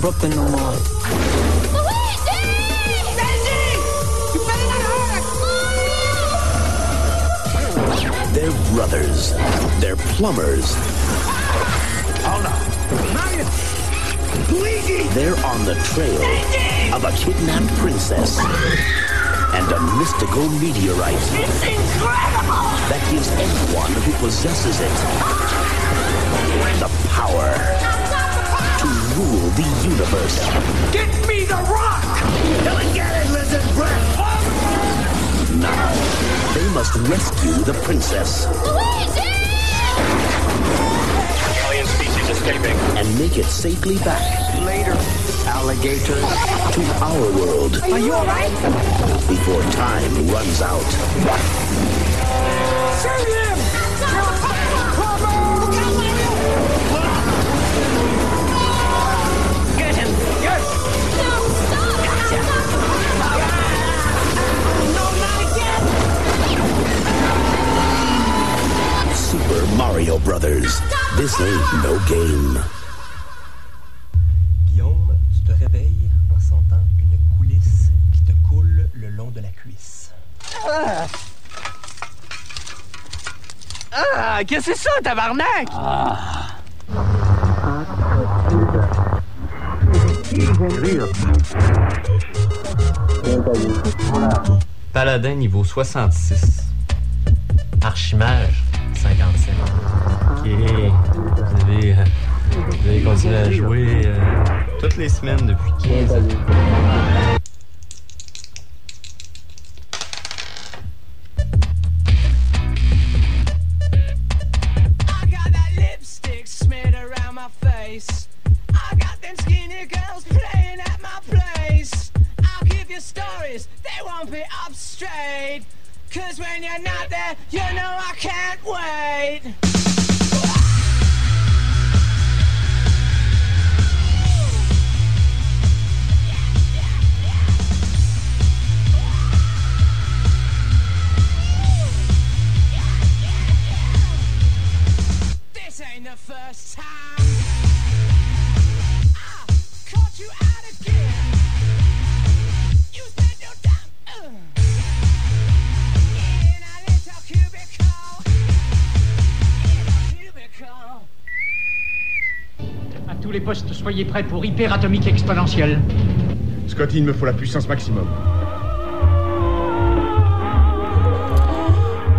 Brooklyn no more. They're brothers. They're plumbers. Hold on. Luigi! They're on the trail of a kidnapped princess and a mystical meteorite It's incredible! that gives anyone who possesses it the power rule the universe. Get me the rock! Come and get it, lizard breath! Now, they must rescue the princess Alien species escaping. and make it safely back Later, alligator. to our world Are you alright? before time runs out. Save Mario Brothers. This ain't no game. Guillaume, tu te réveilles en sentant une coulisse qui te coule le long de la cuisse. Ah, qu'est-ce que c'est ça, tabarnak? Paladin niveau 66. Archimage, 55. Ok. Vous avez, euh, vous avez continué à jouer euh, toutes les semaines depuis 15 ans. Pour hyperatomique exponentielle. Scotty, il me faut la puissance maximum.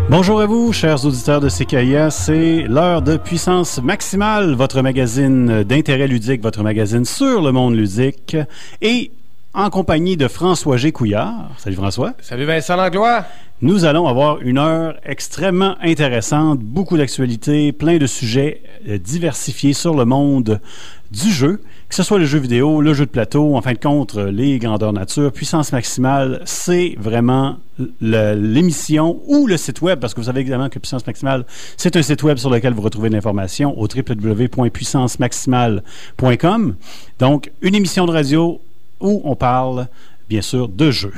Bonjour à vous, chers auditeurs de CKIA. C'est l'heure de Puissance Maximale, votre magazine d'intérêt ludique, votre magazine sur le monde ludique. Et en compagnie de François G. Couillard. Salut François. Salut Vincent Langlois. Nous allons avoir une heure extrêmement intéressante, beaucoup d'actualités, plein de sujets euh, diversifiés sur le monde du jeu, que ce soit le jeu vidéo, le jeu de plateau, en fin de compte, euh, les grandeurs nature, puissance maximale, c'est vraiment l'émission ou le site web, parce que vous savez évidemment que Puissance Maximale, c'est un site web sur lequel vous retrouvez l'information au www.puissancemaximale.com. Donc, une émission de radio où on parle, bien sûr, de jeux.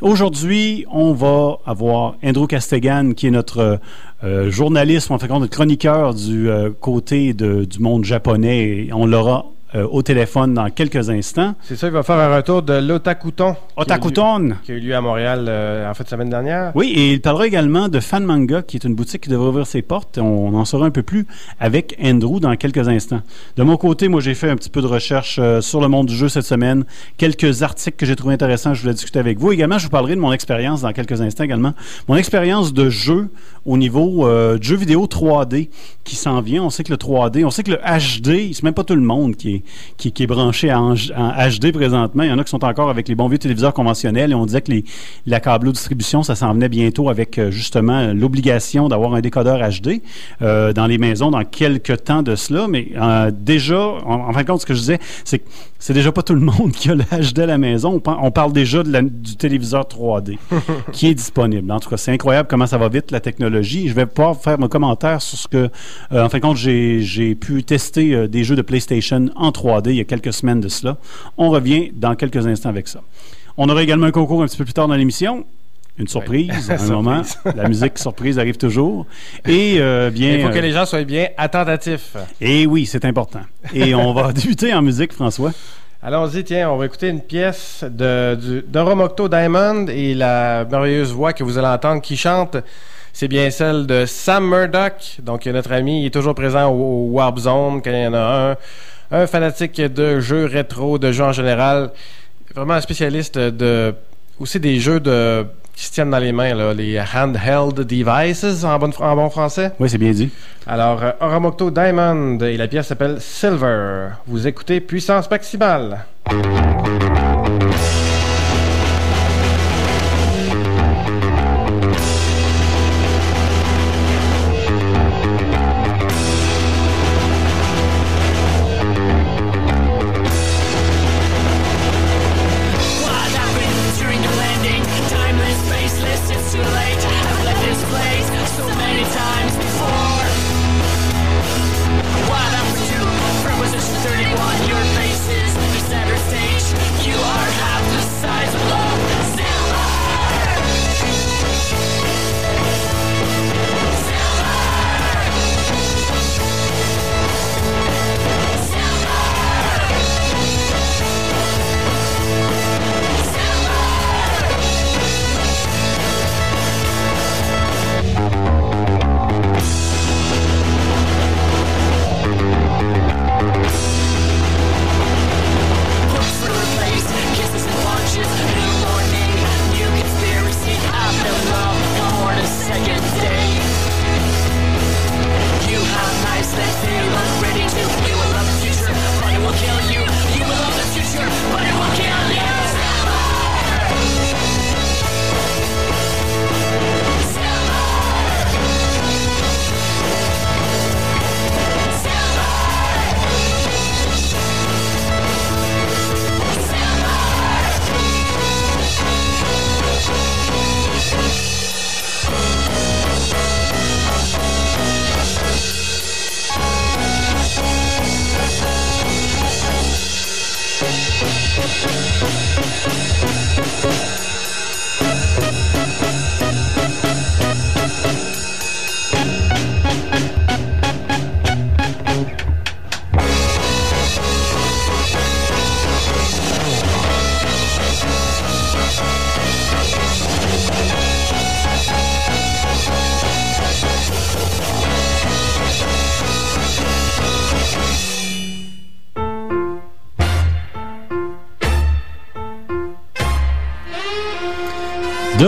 Aujourd'hui, on va avoir Andrew Castegan, qui est notre euh, journaliste, en fait, notre chroniqueur du euh, côté du monde japonais. On l'aura euh, au téléphone dans quelques instants. C'est ça, il va faire un retour de l'Otakuton. Otakuton. Qui a eu lieu à Montréal euh, en fait semaine dernière. Oui, et il parlera également de Fan Manga, qui est une boutique qui devrait ouvrir ses portes. On en saura un peu plus avec Andrew dans quelques instants. De mon côté, moi, j'ai fait un petit peu de recherche euh, sur le monde du jeu cette semaine. Quelques articles que j'ai trouvé intéressants, je voulais discuter avec vous. Également, je vous parlerai de mon expérience dans quelques instants également. Mon expérience de jeu au niveau euh, de jeu vidéo 3D qui s'en vient. On sait que le 3D, on sait que le HD, c'est même pas tout le monde qui est, qui, qui est branché en, en HD présentement. Il y en a qui sont encore avec les bons vieux téléviseurs conventionnels et on disait que les, la câble distribution, ça s'en venait bientôt avec euh, justement l'obligation d'avoir un décodeur HD euh, dans les maisons dans quelques temps de cela. Mais euh, déjà, en, en fin de compte, ce que je disais, c'est que c'est déjà pas tout le monde qui a le HD à la maison. On, par- on parle déjà de la- du téléviseur 3D qui est disponible. En tout cas, c'est incroyable comment ça va vite, la technologie. Je vais pouvoir faire mon commentaire sur ce que, euh, en fin de compte, j'ai pu tester des jeux de PlayStation en 3D il y a quelques semaines de cela. On revient dans quelques instants avec ça. On aura également un concours un petit peu plus tard dans l'émission. une surprise à un Surprise. moment. La musique surprise arrive toujours. Et euh, bien. Il faut que euh, les gens soient bien attentatifs. Et oui, c'est important. Et on va débuter en musique, François. Allons-y, tiens, on va écouter une pièce de, du, Diamond et la merveilleuse voix que vous allez entendre qui chante, c'est bien celle de Sam Murdoch. Donc, notre ami, il est toujours présent au, au Warp Zone quand il y en a un. Un fanatique de jeux rétro, de jeux en général. Vraiment un spécialiste de. aussi des jeux de. qui se tiennent dans les mains, là, les handheld devices en bon, en bon français. Oui, c'est bien dit. Alors, euh, Oromocto Diamond et la pièce s'appelle Silver. Vous écoutez Puissance Maximale.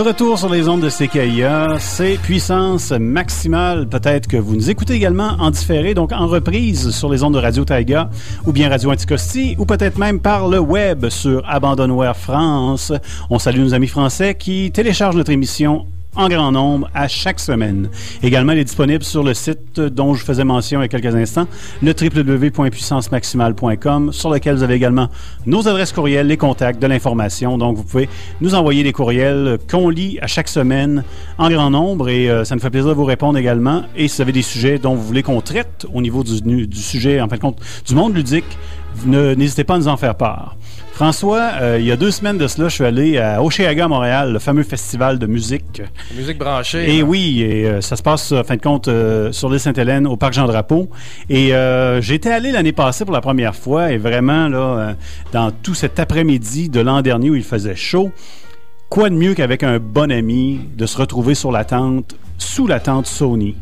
Retour sur les ondes de CKIA, c'est puissance maximale. Peut-être que vous nous écoutez également en différé, donc en reprise sur les ondes de Radio Taiga ou bien Radio Anticosti ou peut-être même par le web sur Abandonware France. On salue nos amis français qui téléchargent notre émission en grand nombre à chaque semaine. Également, elle est disponible sur le site dont je faisais mention il y a quelques instants, le www.puissancemaximale.com, sur lequel vous avez également nos adresses courriels, les contacts, de l'information. Donc, vous pouvez nous envoyer des courriels qu'on lit à chaque semaine en grand nombre et euh, ça nous fait plaisir de vous répondre également. Et si vous avez des sujets dont vous voulez qu'on traite au niveau du, sujet, en fin de compte, du monde ludique, n'hésitez pas à nous en faire part. François, euh, il y a deux semaines de cela, je suis allé à Oceaga, Montréal, le fameux festival de musique. Musique branchée. Et là. oui, et, euh, ça se passe, en fin de compte, euh, sur l'île Sainte-Hélène, au Parc Jean-Drapeau. Et j'étais allé l'année passée pour la première fois, et vraiment, là, dans tout cet après-midi de l'an dernier où il faisait chaud, quoi de mieux qu'avec un bon ami de se retrouver sur la tente, sous la tente Sony?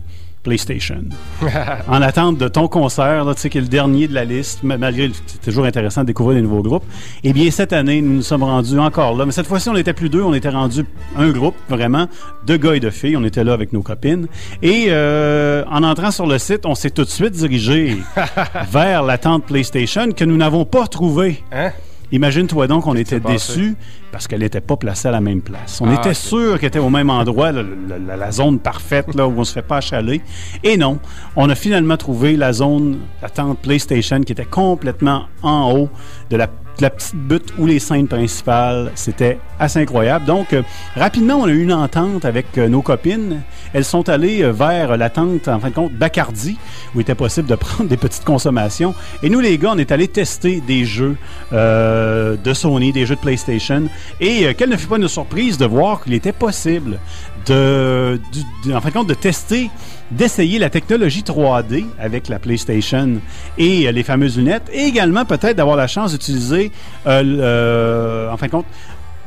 PlayStation. en attente de ton concert, tu sais, qui est le dernier de la liste, ma- malgré c'est toujours intéressant de découvrir des nouveaux groupes. Eh bien, cette année, nous nous sommes rendus encore là. Mais cette fois-ci, on n'était plus deux, on était rendu un groupe, vraiment, de gars et de filles. On était là avec nos copines. Et euh, en entrant sur le site, on s'est tout de suite dirigé vers la tente PlayStation que nous n'avons pas trouvée. Hein? Imagine-toi donc, on était déçus parce qu'elle n'était pas placée à la même place. On Ah, était sûr qu'elle était au même endroit, la, la- la- la zone parfaite là, où on se fait pas achaler. Et non, on a finalement trouvé la zone, la tente PlayStation qui était complètement en haut de la la petite butte ou les scènes principales. C'était assez incroyable. Donc, euh, rapidement, on a eu une entente avec euh, nos copines. Elles sont allées euh, vers la tente, en fin de compte, Bacardi, où il était possible de prendre des petites consommations. Et nous, les gars, on est allés tester des jeux euh, de Sony, des jeux de PlayStation. Et euh, quelle ne fut pas une surprise de voir qu'il était possible de, de- en fin de compte, de tester, d'essayer la technologie 3D avec la PlayStation et euh, les fameuses lunettes, et également peut-être d'avoir la chance d'utiliser, euh, euh, en fin de compte,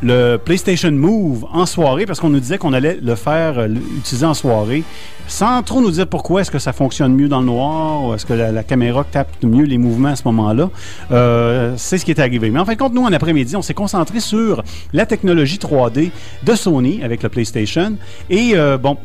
le PlayStation Move en soirée, parce qu'on nous disait qu'on allait le faire, euh, l'utiliser en soirée, sans trop nous dire pourquoi est-ce que ça fonctionne mieux dans le noir, ou est-ce que la, caméra capte mieux les mouvements à ce moment-là. Euh, c'est ce qui est arrivé. Mais en fin de compte, nous, en après-midi, on s'est concentré sur la technologie 3D de Sony avec le PlayStation. Et euh, bon,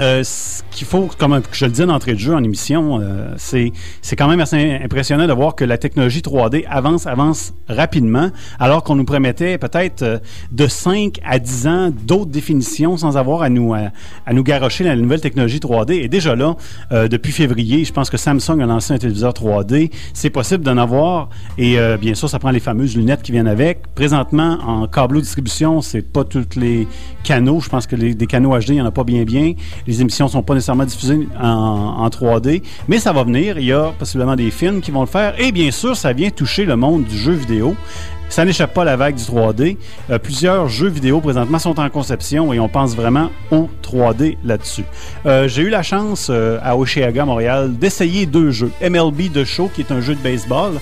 euh, ce qu'il faut, comme je le disais d'entrée de jeu en émission, euh, c'est, c'est quand même assez impressionnant de voir que la technologie 3D avance, avance rapidement, alors qu'on nous promettait peut-être euh, de 5 à 10 ans d'autres définitions sans avoir à nous, à, à nous garrocher la nouvelle technologie 3D. Et déjà là, euh, depuis février, je pense que Samsung a lancé un téléviseur 3D. C'est possible d'en avoir. Et bien sûr, ça prend les fameuses lunettes qui viennent avec. Présentement, en câbleau distribution, c'est pas tous les canaux. Je pense que les, des canaux HD, il n'y en a pas bien bien. Les émissions sont pas nécessairement diffusées en, en 3D, mais ça va venir. Il y a possiblement des films qui vont le faire. Et bien sûr, ça vient toucher le monde du jeu vidéo. Ça n'échappe pas à la vague du 3D. Euh, plusieurs jeux vidéo présentement sont en conception et on pense vraiment au 3D là-dessus. Euh, J'ai eu la chance euh, à Oshiaga, Montréal, d'essayer deux jeux. MLB The Show, qui est un jeu de baseball,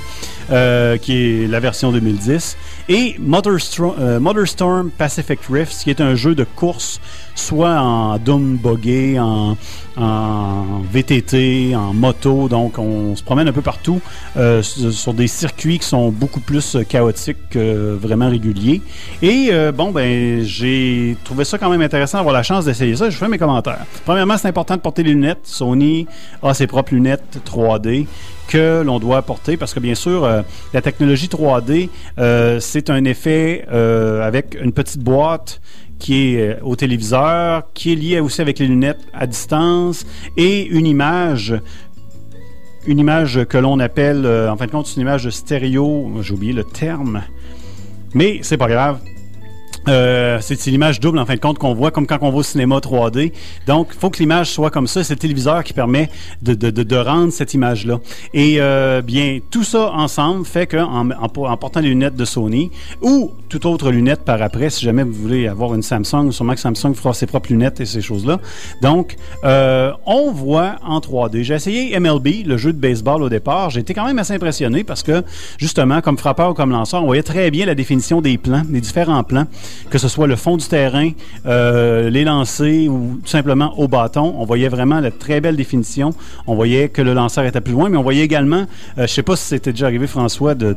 euh, qui est la version 2010, et Mother, Stro- euh, Pacific Rift, qui est un jeu de course, soit en Doom Buggy, en, VTT, en moto. Donc, on se promène un peu partout euh, sur des circuits qui sont beaucoup plus euh, chaotiques que vraiment réguliers. Et bon, ben, j'ai trouvé ça quand même intéressant d'avoir la chance d'essayer ça. Je fais mes commentaires. Premièrement, c'est important de porter les lunettes. Sony a ses propres lunettes 3D que l'on doit porter parce que bien sûr euh, la technologie 3D euh, c'est un effet euh, avec une petite boîte qui est au téléviseur, qui est lié aussi avec les lunettes à distance et une image une image que l'on appelle, en fin de compte, une image de stéréo. J'ai oublié le terme. Mais c'est pas grave. Euh, c'est c'est l'image double en fin de compte qu'on voit comme quand on voit au cinéma 3D. Donc, il faut que l'image soit comme ça. C'est le téléviseur qui permet de, de, de, de rendre cette image-là. Et euh, bien, tout ça ensemble fait qu'en en, en portant les lunettes de Sony ou toute autre lunette par après, si jamais vous voulez avoir une Samsung, sûrement que Samsung fera ses propres lunettes et ces choses-là. Donc, euh, on voit en 3D. J'ai essayé MLB, le jeu de baseball au départ. J'ai été quand même assez impressionné parce que, justement, comme frappeur ou comme lanceur, on voyait très bien la définition des plans, des différents plans que ce soit le fond du terrain, euh, les lancers ou tout simplement au bâton. On voyait vraiment la très belle définition. On voyait que le lanceur était plus loin, mais on voyait également, euh, je sais pas si c'était déjà arrivé, François, de...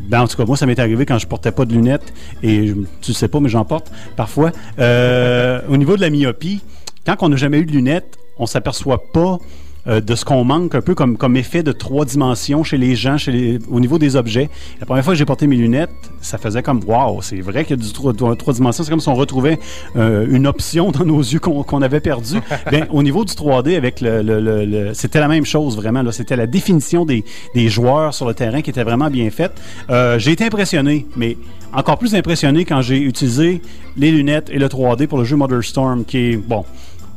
ben, en tout cas, moi, ça m'est arrivé quand je portais pas de lunettes, et tu sais pas, mais j'en porte parfois. Euh, au niveau de la myopie, quand on n'a jamais eu de lunettes, on s'aperçoit pas euh, de ce qu'on manque un peu comme, comme effet de trois dimensions chez les gens, chez les, au niveau des objets. La première fois que j'ai porté mes lunettes, ça faisait comme wow, c'est vrai qu'il y a du trois, trois dimensions. C'est comme si on retrouvait euh, une option dans nos yeux qu'on avait perdu. ben, au niveau du 3D, avec le, le, le, le c'était la même chose vraiment. Là, c'était la définition des, des joueurs sur le terrain qui était vraiment bien faite. Euh, j'ai été impressionné, mais encore plus impressionné quand j'ai utilisé les lunettes et le 3D pour le jeu Mother Storm, qui est bon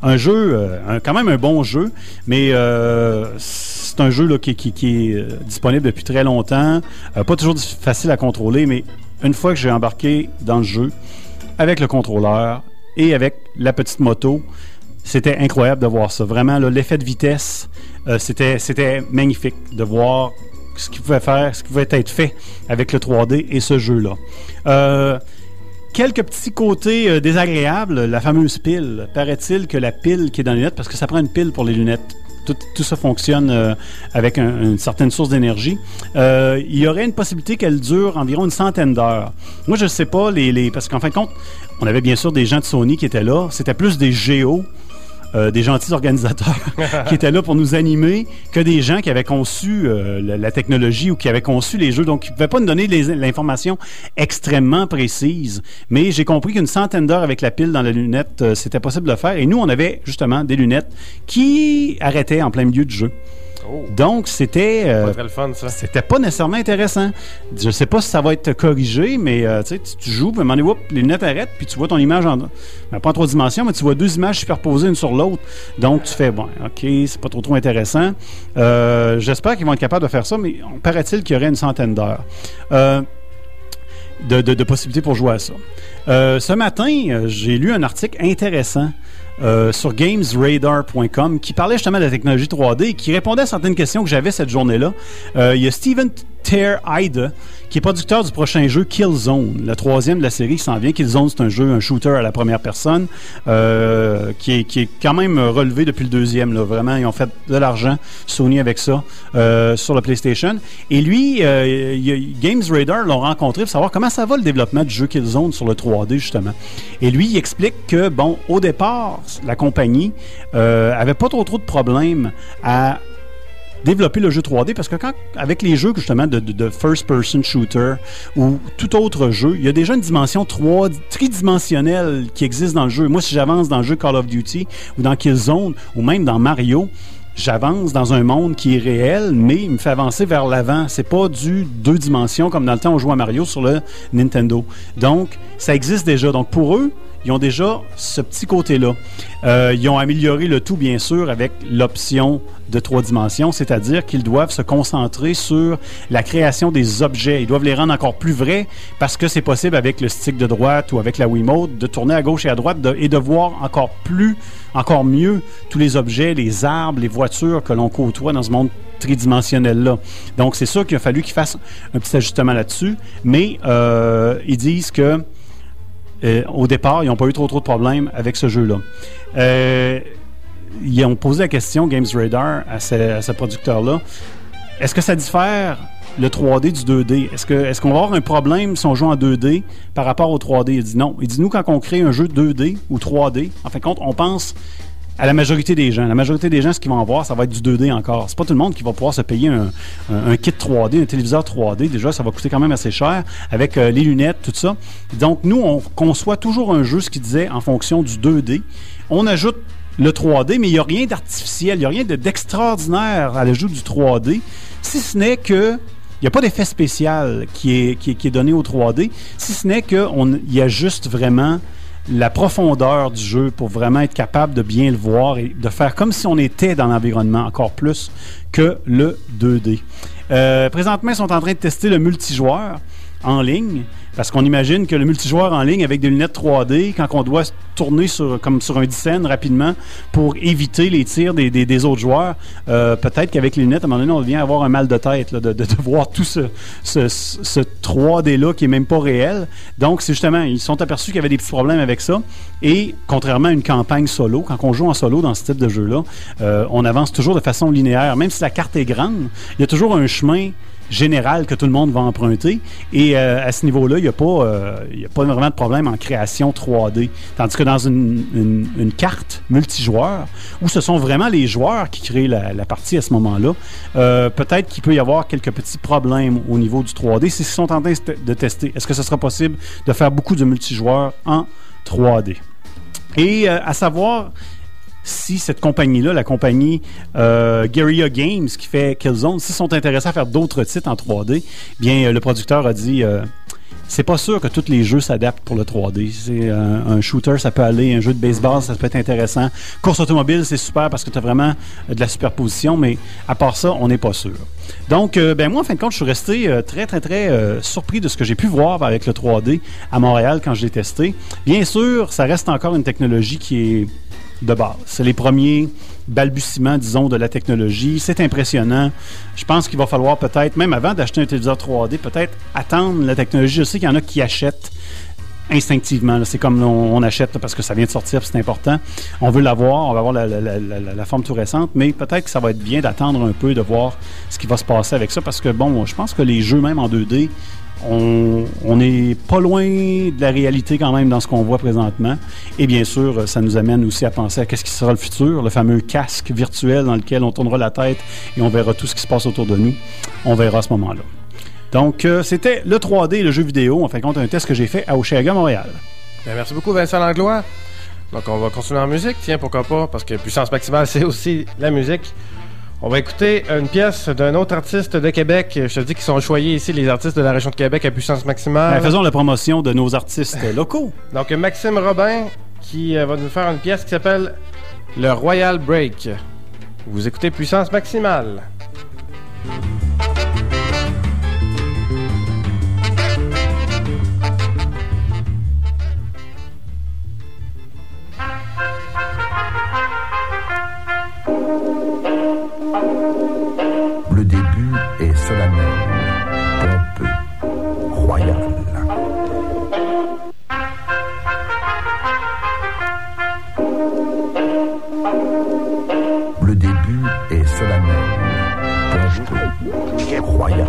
un jeu, euh, quand même un bon jeu, mais euh, c'est un jeu qui, qui, qui est euh, disponible depuis très longtemps. Pas toujours facile à contrôler, mais une fois que j'ai embarqué dans le jeu, avec le contrôleur et avec la petite moto, c'était incroyable de voir ça. Vraiment, l'effet de vitesse, c'était, magnifique de voir ce qu'il pouvait faire, ce qui pouvait être fait avec le 3D et ce jeu-là. Quelques petits côtés euh, désagréables. La fameuse pile. Paraît-il que la pile qui est dans les lunettes, parce que ça prend une pile pour les lunettes. Tout, ça fonctionne euh, avec un, une certaine source d'énergie. Euh, il y aurait une possibilité qu'elle dure environ une centaine d'heures. Moi, je ne sais pas, les parce qu'en fin de compte, on avait bien sûr des gens de Sony qui étaient là. C'était plus des géos. Euh, des gentils organisateurs qui étaient là pour nous animer que des gens qui avaient conçu euh, la, la, technologie ou qui avaient conçu les jeux. Donc, ils ne pouvaient pas nous donner l'information extrêmement précise. Mais j'ai compris qu'une centaine d'heures avec la pile dans la lunette, euh, c'était possible de le faire. Et nous, on avait justement des lunettes qui arrêtaient en plein milieu du jeu. Donc, c'était. euh, c'était pas nécessairement intéressant. Je sais pas si ça va être corrigé, mais euh, tu joues, puis à un moment donné, whoop, les lunettes arrêtent, puis tu vois ton image en. ben, pas en trois dimensions, mais tu vois deux images superposées une sur l'autre. Donc, tu fais, bon, OK, c'est pas trop trop intéressant. Euh, J'espère qu'ils vont être capables de faire ça, mais paraît-il qu'il y aurait une centaine d'heures. De, de- de possibilités pour jouer à ça. Ce matin, j'ai lu un article intéressant euh, sur gamesradar.com qui parlait justement de la technologie 3D et qui répondait à certaines questions que j'avais cette journée-là. Euh, il y a Steven Ter Ide, qui est producteur du prochain jeu Killzone, le troisième de la série qui s'en vient. Killzone, c'est un jeu, un shooter à la première personne, euh, qui, est, qui est quand même relevé depuis le deuxième. Là. Vraiment, ils ont fait de l'argent, Sony avec ça, euh, sur la PlayStation. Et lui, euh, Games Radar l'ont rencontré pour savoir comment ça va le développement du jeu Killzone sur le 3D, justement. Et lui, il explique que, bon, au départ, la compagnie euh, avait pas trop trop de problèmes à développer le jeu 3D parce que quand avec les jeux justement de, de- de first person shooter ou tout autre jeu, il y a déjà une dimension 3 tridimensionnelle qui existe dans le jeu. Moi si j'avance dans le jeu Call of Duty ou dans Killzone ou même dans Mario, j'avance dans un monde qui est réel, mais il me fait avancer vers l'avant. C'est pas du deux dimensions comme dans le temps on jouait à Mario sur le Nintendo. Donc, ça existe déjà. Donc, pour eux, ils ont déjà ce petit côté-là. Euh, ils ont amélioré le tout, bien sûr, avec l'option de trois dimensions, c'est-à-dire qu'ils doivent se concentrer sur la création des objets. Ils doivent les rendre encore plus vrais parce que c'est possible avec le stick de droite ou avec la Wiimote de tourner à gauche et à droite et de voir encore plus, encore mieux tous les objets, les arbres, les voitures que l'on côtoie dans ce monde tridimensionnel-là. Donc, c'est sûr qu'il a fallu qu'ils fassent un petit ajustement là-dessus, mais euh, ils disent que euh, au départ, ils n'ont pas eu trop trop de problèmes avec ce jeu-là. Euh, ils ont posé la question, Games Radar, à ce, producteur-là. Est-ce que ça diffère le 3D du 2D? Est-ce que est-ce qu'on va avoir un problème si on joue en 2D par rapport au 3D? Il dit non. Il dit nous, quand on crée un jeu 2D ou 3D, en fin de compte, on pense à la majorité des gens. La majorité des gens, ce qu'ils vont avoir, ça va être du 2D encore. C'est pas tout le monde qui va pouvoir se payer un, kit 3D, un téléviseur 3D. Déjà, ça va coûter quand même assez cher avec euh, les lunettes, tout ça. Donc, nous, on conçoit toujours un jeu, ce qui disait, en fonction du 2D. On ajoute le 3D, mais il n'y a rien d'artificiel, il n'y a rien de- d'extraordinaire à l'ajout du 3D, si ce n'est que il n'y a pas d'effet spécial qui est, qui, est, qui est donné au 3D, si ce n'est qu'il y a juste vraiment la profondeur du jeu pour vraiment être capable de bien le voir et de faire comme si on était dans l'environnement encore plus que le 2D. Euh, présentement, ils sont en train de tester le multijoueur en ligne parce qu'on imagine que le multijoueur en ligne avec des lunettes 3D, quand on doit tourner sur, comme sur un dixaine rapidement pour éviter les tirs des, autres joueurs, euh, peut-être qu'avec les lunettes, à un moment donné, on vient avoir un mal de tête de, de, voir tout ce, ce, ce 3D-là qui est même pas réel. Donc, c'est justement, ils sont aperçus qu'il y avait des petits problèmes avec ça. Et contrairement à une campagne solo, quand on joue en solo dans ce type de jeu-là, euh, on avance toujours de façon linéaire. Même si la carte est grande, il y a toujours un chemin général que tout le monde va emprunter. Et euh, à ce niveau-là, il n'y a, pas, euh, a pas vraiment de problème en création 3D. Tandis que dans une, une- une carte multijoueur, où ce sont vraiment les joueurs qui créent la, la partie à ce moment-là, euh, peut-être qu'il peut y avoir quelques petits problèmes au niveau du 3D. C'est ce qu'ils sont en train de tester. Est-ce que ce sera possible de faire beaucoup de multijoueurs en 3D? Et euh, à savoir si cette compagnie-là, la compagnie euh, Guerrilla Games qui fait Killzone, s'ils sont intéressés à faire d'autres titres en 3D, bien euh, le producteur a dit euh, c'est pas sûr que tous les jeux s'adaptent pour le 3D. C'est un shooter, ça peut aller, un jeu de baseball, ça peut être intéressant. Course automobile, c'est super parce que tu as vraiment de la superposition, mais à part ça, on n'est pas sûr. Donc, ben moi, en fin de compte, je suis resté très, très, très surpris de ce que j'ai pu voir avec le 3D à Montréal quand je l'ai testé. Bien sûr, ça reste encore une technologie qui est de base. C'est les premiers balbutiements, disons, de la technologie. C'est impressionnant. Je pense qu'il va falloir peut-être, même avant d'acheter un téléviseur 3D, peut-être attendre la technologie. Je sais qu'il y en a qui achètent instinctivement. C'est comme on, achète parce que ça vient de sortir, c'est important. On veut l'avoir, on va avoir la- la forme tout récente, mais peut-être que ça va être bien d'attendre un peu, de voir ce qui va se passer avec ça, parce que bon, je pense que les jeux, même en 2D, on n'est pas loin de la réalité quand même dans ce qu'on voit présentement. Et bien sûr, ça nous amène aussi à penser à qu'est-ce qui sera le futur, le fameux casque virtuel dans lequel on tournera la tête et on verra tout ce qui se passe autour de nous. On verra à ce moment-là. Donc, euh, c'était le 3D, le jeu vidéo. En fin de compte, un test que j'ai fait à Oshéaga, Montréal. Ben, merci beaucoup, Vincent Langlois. Donc, on va continuer en musique. Tiens, pourquoi pas, parce que puissance maximale, c'est aussi la musique. On va écouter une pièce d'un autre artiste de Québec. Je te dis qu'ils sont choyés ici, les artistes de la région de Québec à puissance maximale. Ben, faisons la promotion de nos artistes locaux. Donc, Maxime Robin qui euh, va nous faire une pièce qui s'appelle Le Royal Break. Vous écoutez puissance maximale. Début est solennel, pompeux, royal. Le début est solennel, pompeux, royal.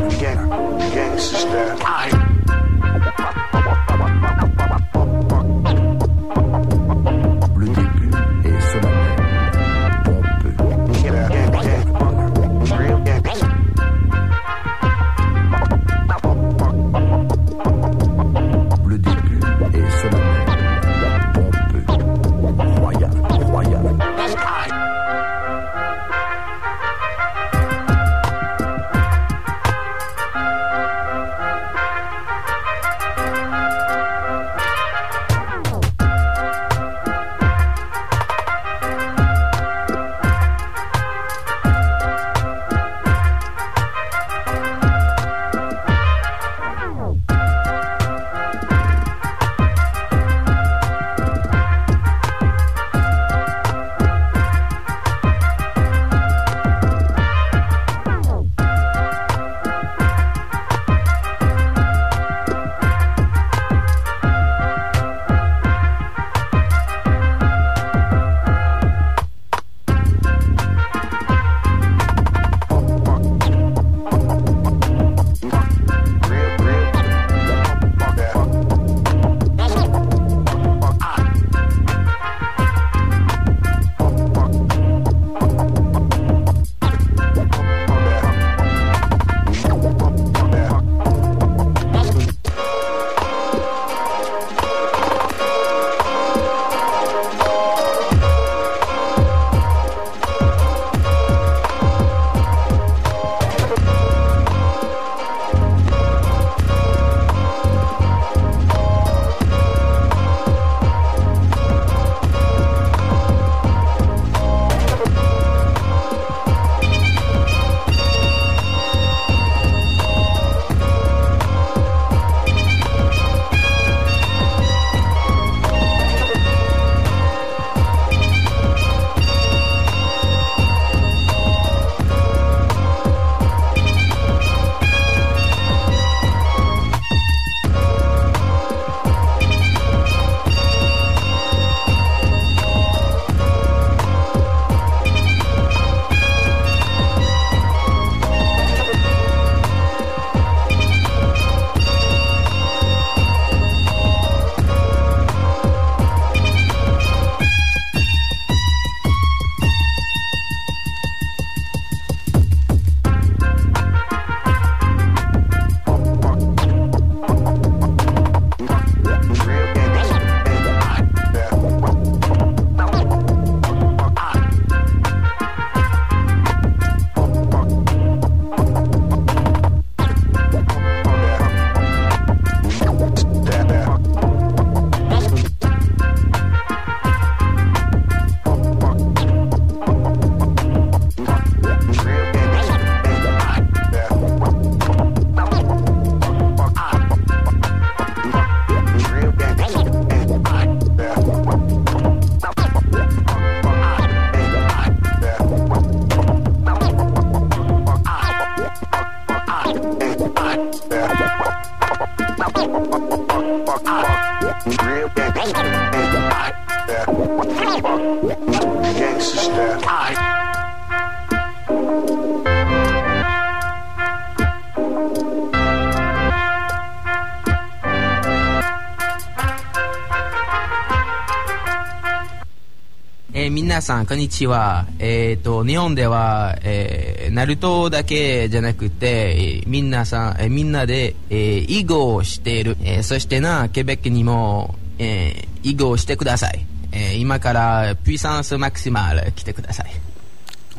さん、こんにちは。えっ、と、日本では、えーナルトだけじゃなくて、えー皆さん、えーみんなで、えー囲碁をしている。えーそしてな、ケベックにも、えー囲碁をしてください。えー今から、プイサンスマクシマル来てください。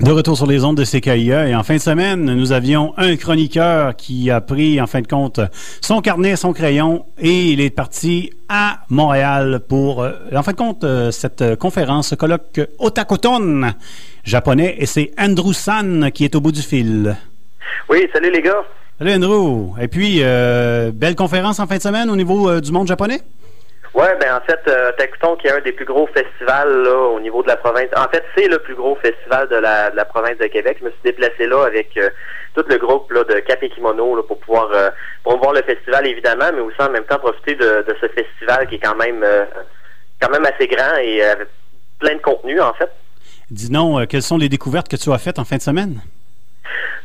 De retour sur les ondes de CKIA et en fin de semaine, nous avions un chroniqueur qui a pris en fin de compte son carnet, son crayon et il est parti à Montréal pour euh, en fin de compte euh, cette conférence, ce colloque Otakoton japonais et c'est Andrew San qui est au bout du fil. Oui, salut les gars. Salut Andrew. Et puis euh, belle conférence en fin de semaine au niveau euh, du monde japonais? Ouais, ben en fait, euh, qui est un des plus gros festivals là, au niveau de la province. En fait, c'est le plus gros festival de la, de la province de Québec. Je me suis déplacé là avec euh, tout le groupe là, de Cap et Kimono là, pour pouvoir euh, promouvoir le festival évidemment, mais aussi en même temps profiter de, de ce festival qui est quand même euh, quand même assez grand et avec plein de contenu en fait. Dis-nous, euh, quelles sont les découvertes que tu as faites en fin de semaine?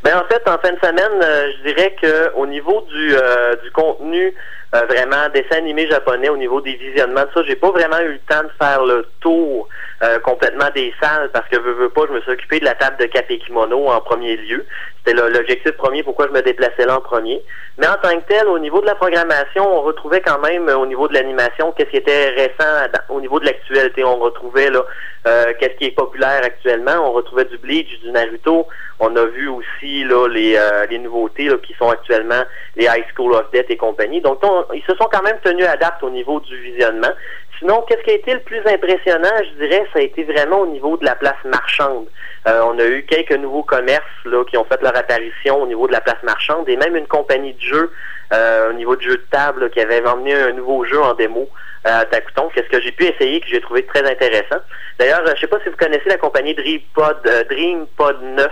Ben en fait, en fin de semaine, euh, je dirais que au niveau du, euh, du contenu euh, vraiment dessin animé japonais, au niveau des visionnements, de ça, j'ai pas vraiment eu le temps de faire le tour euh, complètement des salles parce que veux, veux pas, je me suis occupé de la table de café kimono en premier lieu. C'était l'objectif premier pourquoi je me déplaçais là en premier. Mais en tant que tel, au niveau de la programmation, on retrouvait quand même euh, au niveau de l'animation qu'est-ce qui était récent au niveau de l'actualité. On retrouvait là euh, qu'est-ce qui est populaire actuellement. On retrouvait du Bleach, du Naruto. On a vu aussi là les, euh, les nouveautés là, qui sont actuellement les High School of Death et compagnie. Donc on- ils se sont quand même tenus à au niveau du visionnement. Sinon, qu'est-ce qui a été le plus impressionnant, je dirais, ça a été vraiment au niveau de la place marchande. Euh, on a eu quelques nouveaux commerces là, qui ont fait leur apparition au niveau de la place marchande et même une compagnie de jeux euh, au niveau de jeux de table là, qui avait emmené un nouveau jeu en démo euh, à Takuton. Qu'est-ce que j'ai pu essayer que j'ai trouvé très intéressant. D'ailleurs, je sais pas si vous connaissez la compagnie DreamPod, euh, DreamPod 9.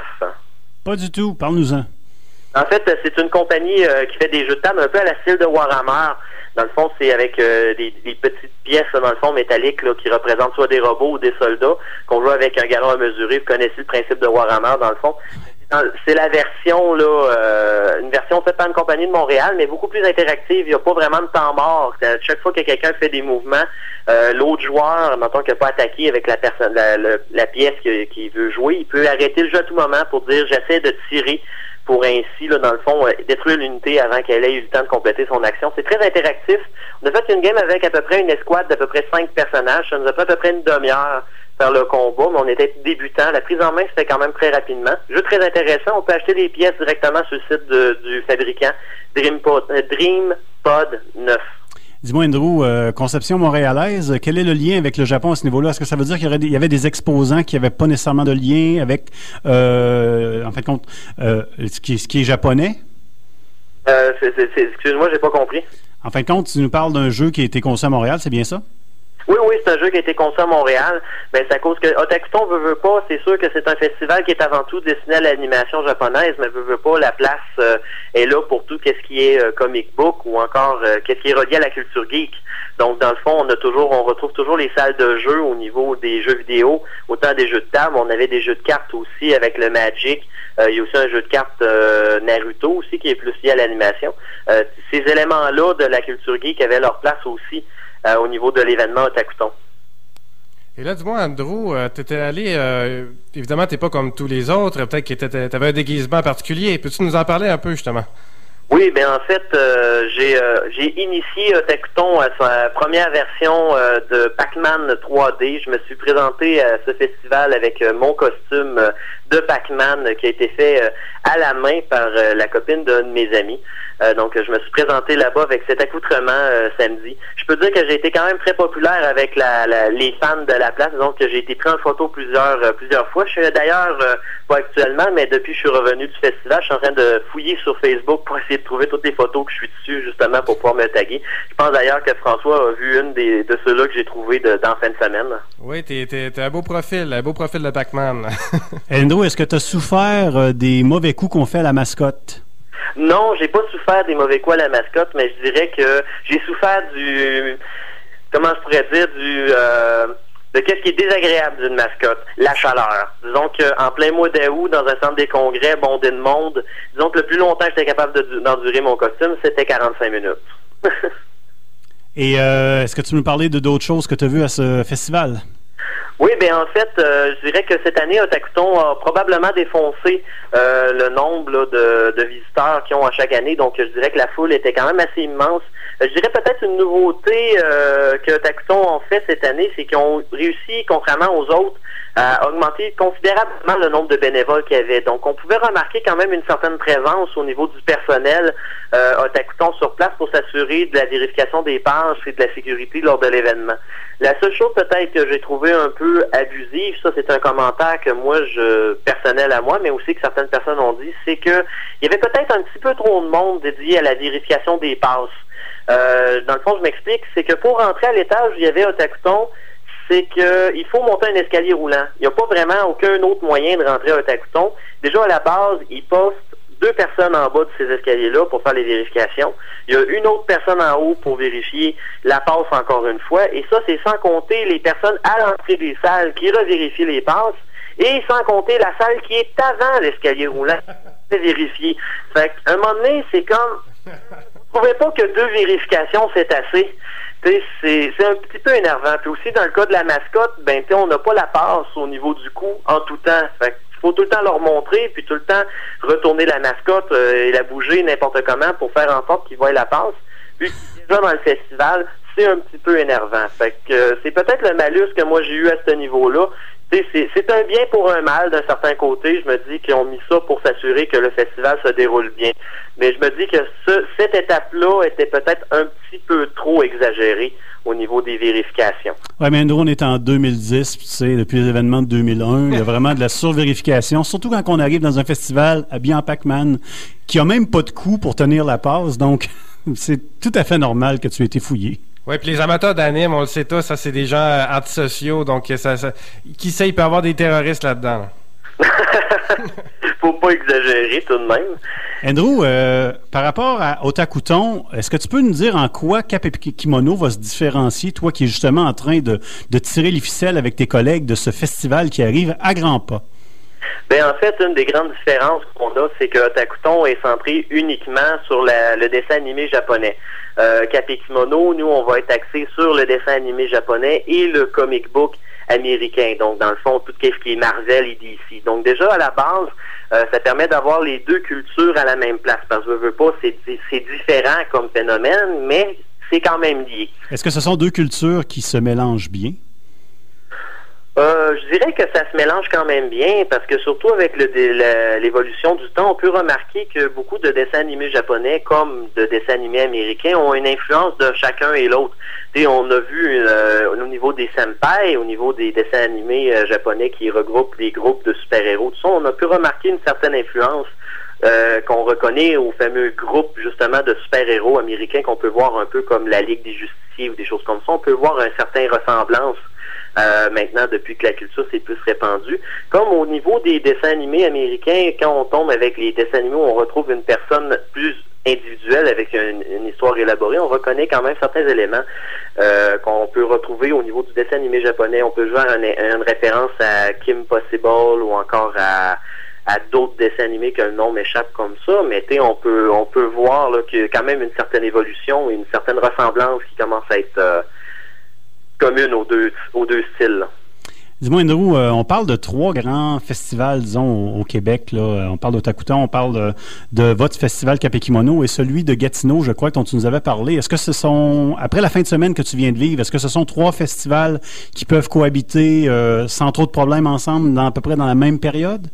Pas du tout, parle-nous-en. En fait, c'est une compagnie euh, qui fait des jeux de table un peu à la style de Warhammer. Dans le fond, c'est avec euh, des, des petites pièces, dans le fond, métalliques, là, qui représentent soit des robots ou des soldats, qu'on joue avec un galon à mesurer. Vous connaissez le principe de Warhammer, dans le fond. C'est la version, là, euh, une version faite par une compagnie de Montréal, mais beaucoup plus interactive. Il n'y a pas vraiment de temps mort. Chaque fois que quelqu'un fait des mouvements, euh, l'autre joueur, maintenant qu'il n'a pas attaqué avec la personne, la, la pièce qu'il veut jouer, il peut arrêter le jeu à tout moment pour dire j'essaie de tirer pour ainsi, là, dans le fond, euh, détruire l'unité avant qu'elle ait eu le temps de compléter son action. C'est très interactif. On a fait une game avec à peu près une escouade d'à peu près cinq personnages. Ça nous a pris à peu près une demi-heure faire le combat, mais on était débutants. La prise en main se fait quand même très rapidement. Jeu très intéressant. On peut acheter des pièces directement sur le site du fabricant DreamPod, euh, DreamPod 9. Dis-moi, Andrew, euh, conception montréalaise, quel est le lien avec le Japon à ce niveau-là? Est-ce que ça veut dire qu'il y, aurait des- il y avait des exposants qui n'avaient pas nécessairement de lien avec, euh, en fait, compte, euh, ce, qui, ce qui est japonais? Euh, Excuse-moi, j'ai pas compris. En fin de compte, tu nous parles d'un jeu qui a été conçu à Montréal, c'est bien ça? Oui, oui, c'est un jeu qui a été conçu à Montréal. Ben, c'est à cause que Otakuton veut, veut pas. C'est sûr que c'est un festival qui est avant tout destiné à l'animation japonaise, mais veut, veut pas. La place euh, est là pour tout qu'est-ce qui est euh, comic book ou encore euh, qu'est-ce qui est relié à la culture geek. Donc, dans le fond, on a toujours, on retrouve toujours les salles de jeux au niveau des jeux vidéo, autant des jeux de table. On avait des jeux de cartes aussi avec le Magic. Euh, il y a aussi un jeu de cartes euh, Naruto aussi qui est plus lié à l'animation. Euh, ces éléments-là de la culture geek avaient leur place aussi euh, au niveau de l'événement Otakuton. Et là, dis-moi, Andrew, euh, t'étais allé, euh, évidemment, t'es pas comme tous les autres, peut-être que t'étais- t'avais un déguisement particulier. Peux-tu nous en parler un peu, justement? Oui, ben en fait, euh, j'ai initié Otakuton à sa première version de Pac-Man 3D. Je me suis présenté à ce festival avec mon costume de Pac-Man qui a été fait à la main par la copine d'un de mes amis. Euh, donc, je me suis présenté là-bas avec cet accoutrement euh, samedi. Je peux dire que j'ai été quand même très populaire avec la, la- les fans de la place. Donc, j'ai été pris en photo plusieurs euh, plusieurs fois. Je suis d'ailleurs, euh, pas actuellement, mais depuis que je suis revenu du festival, je suis en train de fouiller sur Facebook pour essayer de trouver toutes les photos que je suis dessus, justement, pour pouvoir me taguer. Je pense d'ailleurs que François a vu une des, de ceux-là que j'ai trouvé de, dans fin de semaine. Oui, t'es, un beau profil, un beau profil de Pac-Man. Andrew, est-ce que tu as souffert des mauvais coups qu'on fait à la mascotte? Non, j'ai pas souffert des mauvais coups à la mascotte, mais je dirais que j'ai souffert du comment je pourrais dire du euh, de qu'est-ce qui est désagréable d'une mascotte, la chaleur. Disons qu'en plein mois d'août, dans un centre des congrès bondé de monde, disons que le plus longtemps que j'étais capable de- d'endurer mon costume, c'était 45 minutes. Et euh, est-ce que tu nous parlais de d'autres choses que tu as vues à ce festival? Oui, ben en fait, euh, je dirais que cette année, Otakuton a probablement défoncé euh, le nombre là, de, de visiteurs qu'ils ont à chaque année. Donc, je dirais que la foule était quand même assez immense. Euh, je dirais peut-être une nouveauté euh, que Otakuton ont fait cette année, c'est qu'ils ont réussi, contrairement aux autres a augmenté considérablement le nombre de bénévoles qu'il y avait. Donc, on pouvait remarquer quand même une certaine présence au niveau du personnel euh, Otakuton sur place pour s'assurer de la vérification des pages et de la sécurité lors de l'événement. La seule chose peut-être que j'ai trouvé un peu abusive, ça c'est un commentaire que moi je personnel à moi, mais aussi que certaines personnes ont dit, c'est que il y avait peut-être un petit peu trop de monde dédié à la vérification des passes. Euh, dans le fond, je m'explique, c'est que pour rentrer à l'étage il y avait Otakuton, c'est qu'il faut monter un escalier roulant. Il n'y a pas vraiment aucun autre moyen de rentrer à Otakuton. Déjà, à la base, ils postent deux personnes en bas de ces escaliers-là pour faire les vérifications. Il y a une autre personne en haut pour vérifier la passe encore une fois. Et ça, c'est sans compter les personnes à l'entrée des salles qui revérifient les passes et sans compter la salle qui est avant l'escalier roulant. C'est vérifié. Fait qu'à un moment donné, c'est comme... Vous trouvez pas que deux vérifications, c'est assez? C'est un petit peu énervant. Puis aussi, dans le cas de la mascotte, ben, on n'a pas la passe au niveau du cou en tout temps. Fait faut tout le temps leur montrer, puis tout le temps retourner la mascotte euh, et la bouger n'importe comment pour faire en sorte qu'ils voient la passe. Puis déjà dans le festival, c'est un petit peu énervant. Euh, c'est peut-être le malus que moi j'ai eu à ce niveau-là. C'est un bien pour un mal d'un certain côté. Je me dis qu'ils ont mis ça pour s'assurer que le festival se déroule bien. Mais je me dis que ce, cette étape-là était peut-être un petit peu trop exagérée au niveau des vérifications. Oui, mais nous, on est en 2010, tu sais, depuis les événements de 2001, il y a vraiment de la survérification, surtout quand on arrive dans un festival habillé en Pac-Man, qui a même pas de coût pour tenir la passe, donc c'est tout à fait normal que tu aies été fouillé. Oui, puis les amateurs d'anime, on le sait tous, ça c'est des gens euh, antisociaux, donc ça, qui sait, il peut y avoir des terroristes là-dedans. Faut pas exagérer tout de même. Andrew, euh, par rapport à Otakuton, est-ce que tu peux nous dire en quoi Cap Kimono va se différencier, toi qui es justement en train de, tirer les ficelles avec tes collègues de ce festival qui arrive à grands pas? Ben en fait, une des grandes différences qu'on a, c'est que Otakuton est centré uniquement sur le dessin animé japonais. Euh, Kimono, nous, on va être axé sur le dessin animé japonais et le comic book américain. Donc, dans le fond, tout ce qui est Marvel et DC. Donc, déjà, à la base, euh, ça permet d'avoir les deux cultures à la même place. Parce que je veux pas, c'est différent comme phénomène, mais c'est quand même lié. Est-ce que ce sont deux cultures qui se mélangent bien? Euh, je dirais que ça se mélange quand même bien parce que surtout avec l'évolution du temps, on peut remarquer que beaucoup de dessins animés japonais comme de dessins animés américains ont une influence de chacun et l'autre. On a vu euh, au niveau des senpai, au niveau des dessins animés euh, japonais qui regroupent des groupes de super-héros, tout ça, on a pu remarquer une certaine influence euh, qu'on reconnaît au fameux groupe justement de super-héros américains qu'on peut voir un peu comme la Ligue des Justiciers ou des choses comme ça. On peut voir un certain ressemblance euh, maintenant depuis que la culture s'est plus répandue. Comme au niveau des dessins animés américains, quand on tombe avec les dessins animés, on retrouve une personne plus individuelle avec une, histoire élaborée, on reconnaît quand même certains éléments euh, qu'on peut retrouver au niveau du dessin animé japonais. On peut jouer une, référence à Kim Possible ou encore à d'autres dessins animés que le nom m'échappe comme ça, mais on peut on peut voir qu'il y a quand même une certaine évolution et une certaine ressemblance qui commence à être euh, commune aux deux, styles. Dis-moi, Andrew, euh, on parle de trois grands festivals, disons, au, Québec. Là. On parle d'Otakuton, on parle de, votre festival Capekimono et celui de Gatineau, je crois, dont tu nous avais parlé. Est-ce que ce sont, après la fin de semaine que tu viens de vivre, est-ce que ce sont trois festivals qui peuvent cohabiter euh, sans trop de problèmes ensemble, à peu près dans la même période?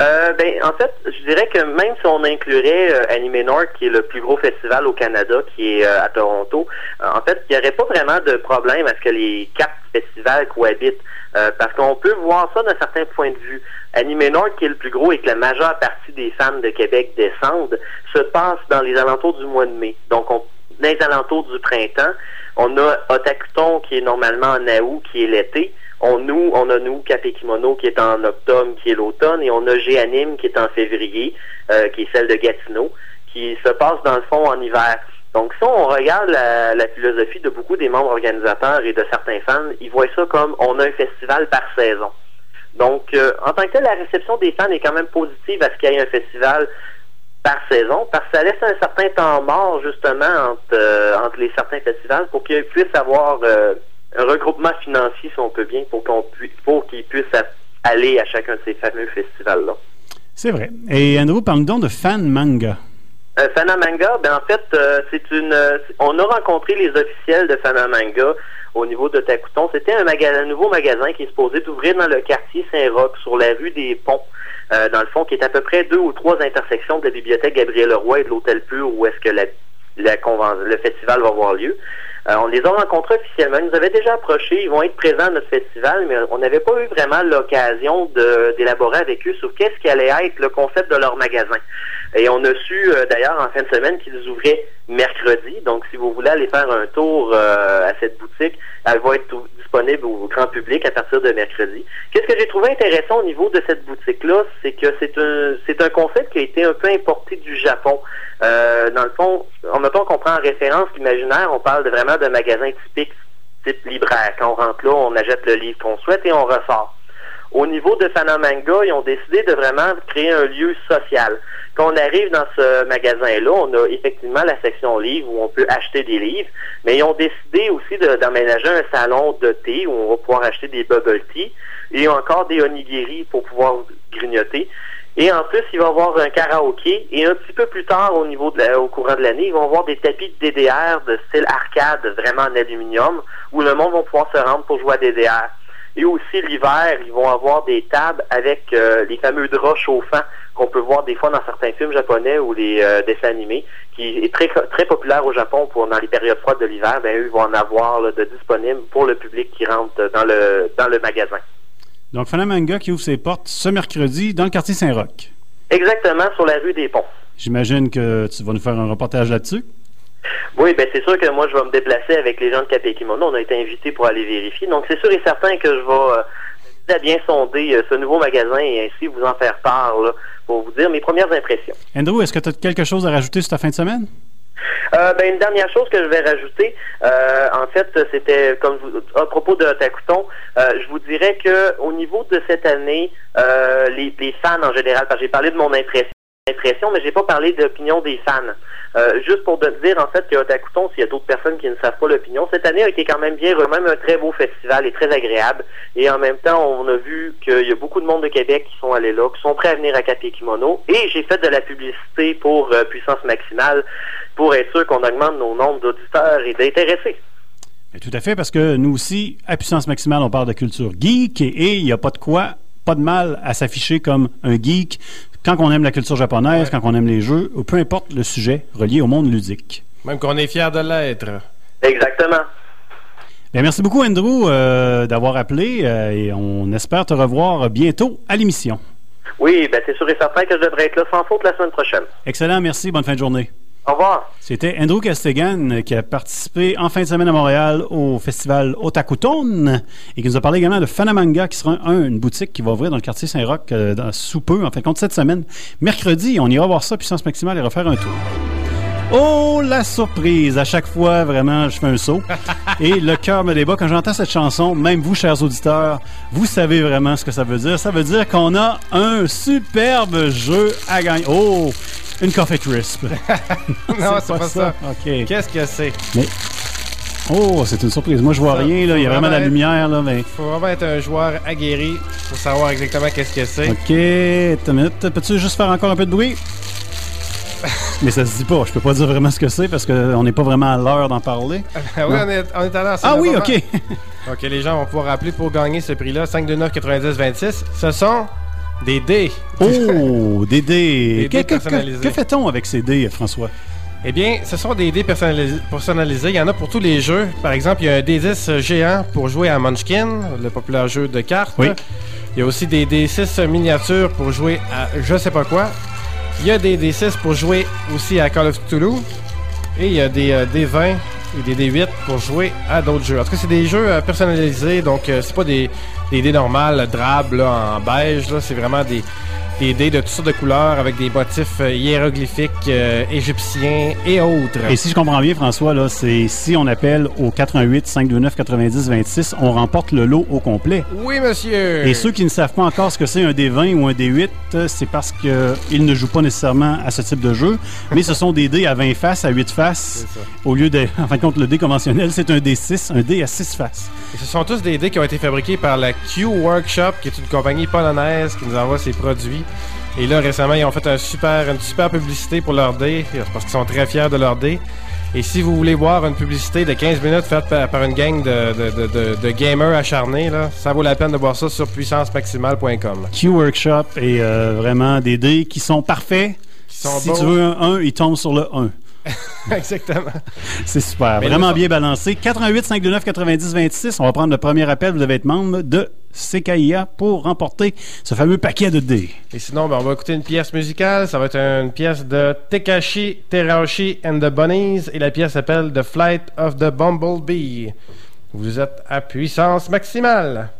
Euh, ben, en fait, je dirais que même si on inclurait euh, Anime North, qui est le plus gros festival au Canada, qui est euh, à Toronto, euh, en fait, il n'y aurait pas vraiment de problème à ce que les quatre festivals cohabitent, parce qu'on peut voir ça d'un certain point de vue. Anime North, qui est le plus gros et que la majeure partie des fans de Québec descendent, se passe dans les alentours du mois de mai. Donc, on, dans les alentours du printemps, on a Otakuton, qui est normalement en août, qui est l'été, on, nous, on a nous Kimono qui est en octobre, qui est l'automne, et on a Géanime qui est en février, euh, qui est celle de Gatineau, qui se passe dans le fond en hiver. Donc, si on regarde la, philosophie de beaucoup des membres organisateurs et de certains fans, ils voient ça comme on a un festival par saison. Donc, euh, en tant que tel, la réception des fans est quand même positive à ce qu'il y ait un festival par saison, parce que ça laisse un certain temps mort, justement, entre, euh, entre les certains festivals pour qu'ils puissent avoir un regroupement financier, si on peut bien, pour qu'on puisse, pour qu'ils puissent aller à chacun de ces fameux festivals-là. C'est vrai. Et Andrew, parle-nous donc de fan manga. Euh, Fanamanga, ben en fait, euh, c'est une. euh, on a rencontré les officiels de Fanamanga au niveau de Takuton. C'était un, nouveau magasin qui est supposé d'ouvrir dans le quartier Saint-Roch, sur la rue des Ponts, euh, dans le fond, qui est à peu près deux ou trois intersections de la bibliothèque Gabriel Roy et de l'Hôtel Pur, où est-ce que la, la conven- le festival va avoir lieu. Euh, on les a rencontrés officiellement. Ils nous avaient déjà approchés. Ils vont être présents à notre festival, mais on n'avait pas eu vraiment l'occasion d'élaborer avec eux sur qu'est-ce qui allait être le concept de leur magasin. Et on a su euh, d'ailleurs en fin de semaine qu'ils ouvraient mercredi. Donc, si vous voulez aller faire un tour euh, à cette boutique, elle va être disponible au grand public à partir de mercredi. Qu'est-ce que j'ai trouvé intéressant au niveau de cette boutique-là, c'est que c'est un c'est un concept qui a été un peu importé du Japon. Euh, dans le fond, en mettons qu'on prend en référence l'imaginaire, on parle de vraiment d'un magasin typique type libraire. Quand on rentre là, on achète le livre qu'on souhaite et on ressort. Au niveau de Fanamanga, ils ont décidé de vraiment créer un lieu social. Quand on arrive dans ce magasin-là, on a effectivement la section livres où on peut acheter des livres, mais ils ont décidé aussi d'aménager un salon de thé où on va pouvoir acheter des bubble tea et encore des onigiri pour pouvoir grignoter. Et en plus, il va y avoir un karaoké. Et un petit peu plus tard, au niveau de la- au courant de l'année, ils vont avoir des tapis de DDR de style arcade, vraiment en aluminium, où le monde va pouvoir se rendre pour jouer à DDR. Et aussi l'hiver, ils vont avoir des tables avec euh, les fameux draps chauffants qu'on peut voir des fois dans certains films japonais ou les euh, dessins animés, qui est très très populaire au Japon pour dans les périodes froides de l'hiver. Ben eux ils vont en avoir là, de disponibles pour le public qui rentre dans le dans le magasin. Donc, Fanamanga qui ouvre ses portes ce mercredi dans le quartier Saint-Roch. Exactement sur la rue des Ponts. J'imagine que tu vas nous faire un reportage là-dessus. Oui, ben c'est sûr que moi je vais me déplacer avec les gens de Capé Kimono. On a été invités pour aller vérifier. Donc c'est sûr et certain que je vais euh, bien sonder euh, ce nouveau magasin et ainsi vous en faire part là, pour vous dire mes premières impressions. Andrew, est-ce que tu as quelque chose à rajouter sur ta fin de semaine? Euh, ben, une dernière chose que je vais rajouter, euh, en fait, c'était comme vous, à propos de Takuton, euh, je vous dirais que au niveau de cette année, les, les fans en général, parce que j'ai parlé de mon impression, impression, mais j'ai pas parlé d'opinion des fans. Euh, juste pour te dire en fait que Otakuton, s'il y a d'autres personnes qui ne savent pas l'opinion, cette année a été quand même bien, même un très beau festival et très agréable. Et en même temps, on a vu qu'il y a beaucoup de monde de Québec qui sont allés là, qui sont prêts à venir à Capé Kimono. Et j'ai fait de la publicité pour euh, puissance maximale pour être sûr qu'on augmente nos nombres d'auditeurs et d'intéressés. Tout à fait, parce que nous aussi, à Puissance Maximale, on parle de culture geek et il n'y a pas de quoi, pas de mal à s'afficher comme un geek quand on aime la culture japonaise, quand on aime les jeux, ou peu importe le sujet relié au monde ludique. Même qu'on est fier de l'être. Exactement. Bien, merci beaucoup, Andrew, euh, d'avoir appelé euh, et on espère te revoir bientôt à l'émission. Oui, ben c'est sûr et certain que je devrais être là sans faute la semaine prochaine. Excellent, merci, bonne fin de journée. Au revoir. C'était Andrew Castegan euh, qui a participé en fin de semaine à Montréal au festival Otakuton et qui nous a parlé également de Fanamanga qui sera un- une boutique qui va ouvrir dans le quartier Saint-Roch euh, sous peu, en fin de compte, cette semaine. Mercredi, on ira voir ça, puissance maximale, et refaire un tour. Oh, la surprise! À chaque fois, vraiment, je fais un saut. Et le cœur me débat. Quand j'entends cette chanson, même vous, chers auditeurs, vous savez vraiment ce que ça veut dire. Ça veut dire qu'on a un superbe jeu à gagner. Oh! Une Coffee Crisp. non, c'est pas, ça. OK. Qu'est-ce que c'est? Mais. Oh, c'est une surprise. Moi, je vois Ça, rien. Là. Il y a vraiment la lumière. Là, mais... faut vraiment être un joueur aguerri pour savoir exactement qu'est-ce que c'est. OK. Une minute. Peux-tu juste faire encore un peu de bruit? Mais ça se dit pas. Je peux pas dire vraiment ce que c'est parce qu'on n'est pas vraiment à l'heure d'en parler. Ah oui, on est, on est allé en Ah oui. OK. OK, les gens vont pouvoir appeler pour gagner ce prix-là. 529 90 26. Ce sont des dés. Oh, des dés. Des Que, dés que- que- personnalisés. que fait-on avec ces dés, François? Eh bien, ce sont des dés personnalisés, personnalisés. Il y en a pour tous les jeux. Par exemple, il y a un D10 géant pour jouer à Munchkin, le populaire jeu de cartes. Oui. Il y a aussi des D6 miniatures pour jouer à je sais pas quoi. Il y a des D6 pour jouer aussi à Call of Cthulhu. Et il y a des euh, D20 et des D8 pour jouer à d'autres jeux. En tout cas, c'est des jeux euh, personnalisés, donc euh, c'est pas des, des dés normales, drabes, en beige. C'est vraiment des, des dés de toutes sortes de couleurs avec des motifs euh, hiéroglyphiques euh, égyptiens et autres. Et si je comprends bien, François, là, c'est si on appelle au 88 529 90 26, on remporte le lot au complet. Oui, monsieur! Et ceux qui ne savent pas encore ce que c'est un D20 ou un D8, euh, c'est parce qu'ils ne jouent pas nécessairement à ce type de jeu, mais ce sont des dés à 20 faces, à 8 faces. Au lieu de, en fin de compte, le dé conventionnel, c'est un D6, un dé à 6 faces. Et ce sont tous des dés qui ont été fabriqués par la Q Workshop, qui est une compagnie polonaise qui nous envoie ses produits. Et là, récemment, ils ont fait un super, une super publicité pour leur dé, parce qu'ils sont très fiers de leur dé. Et si vous voulez voir une publicité de 15 minutes faite par, par une gang de, de, de, de- gamers acharnés, là, ça vaut la peine de voir ça sur puissancemaximale.com. Q-Workshop et euh, vraiment des dés qui sont parfaits. sont si tu veux un 1, il tombe sur le 1. Exactement. C'est super. Mais vraiment bien balancé. 88 529 90 26. On va prendre le premier appel. Vous devez être membre de CKIA pour remporter ce fameux paquet de dés. Et sinon, ben, on va écouter une pièce musicale. Ça va être une pièce de Tekashi Terashi and the Bunnies. Et la pièce s'appelle The Flight of the Bumblebee. Vous êtes à puissance maximale.